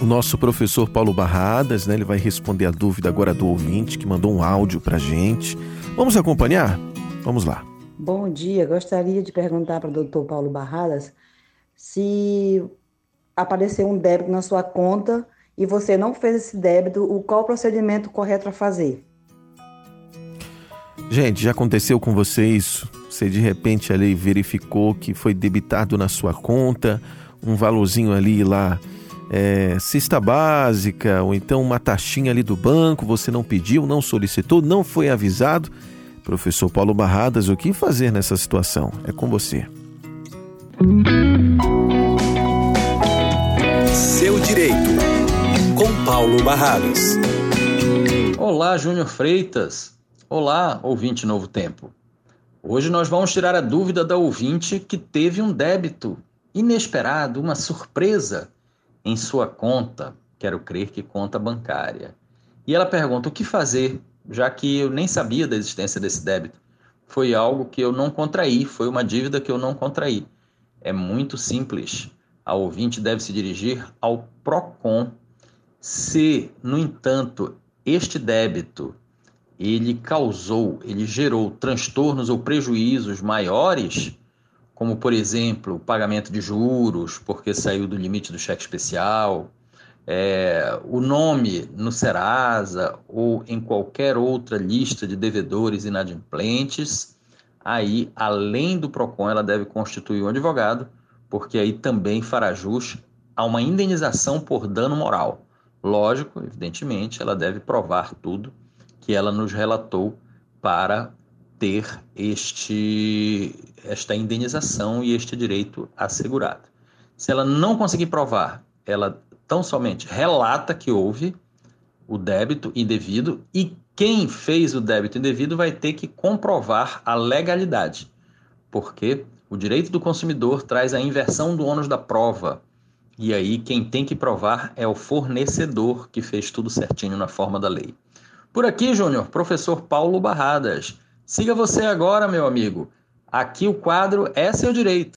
o nosso professor Paulo Barradas, né? Ele vai responder a dúvida agora do ouvinte que mandou um áudio para gente. Vamos acompanhar? Vamos lá. Bom dia, gostaria de perguntar para o doutor Paulo Barradas se apareceu um débito na sua conta e você não fez esse débito, o qual o procedimento correto a fazer? Gente, já aconteceu com você isso? Você de repente ali verificou que foi debitado na sua conta um valorzinho ali lá, é, cesta básica, ou então uma taxinha ali do banco, você não pediu, não solicitou, não foi avisado. Professor Paulo Barradas, o que fazer nessa situação? É com você. Seu direito, com Paulo Barradas. Olá, Júnior Freitas. Olá, ouvinte Novo Tempo. Hoje nós vamos tirar a dúvida da ouvinte que teve um débito inesperado, uma surpresa em sua conta, quero crer que conta bancária. E ela pergunta o que fazer, já que eu nem sabia da existência desse débito. Foi algo que eu não contraí, foi uma dívida que eu não contraí. É muito simples. A ouvinte deve se dirigir ao PROCON. Se, no entanto, este débito ele causou, ele gerou transtornos ou prejuízos maiores, como por exemplo, pagamento de juros, porque saiu do limite do cheque especial, é, o nome no Serasa ou em qualquer outra lista de devedores inadimplentes, aí, além do PROCON, ela deve constituir um advogado, porque aí também fará jus a uma indenização por dano moral. Lógico, evidentemente, ela deve provar tudo que ela nos relatou para ter este, esta indenização e este direito assegurado. Se ela não conseguir provar, ela tão somente relata que houve o débito indevido e quem fez o débito indevido vai ter que comprovar a legalidade, porque o direito do consumidor traz a inversão do ônus da prova. E aí quem tem que provar é o fornecedor que fez tudo certinho na forma da lei. Por aqui, Júnior, professor Paulo Barradas. Siga você agora, meu amigo. Aqui o quadro é seu direito.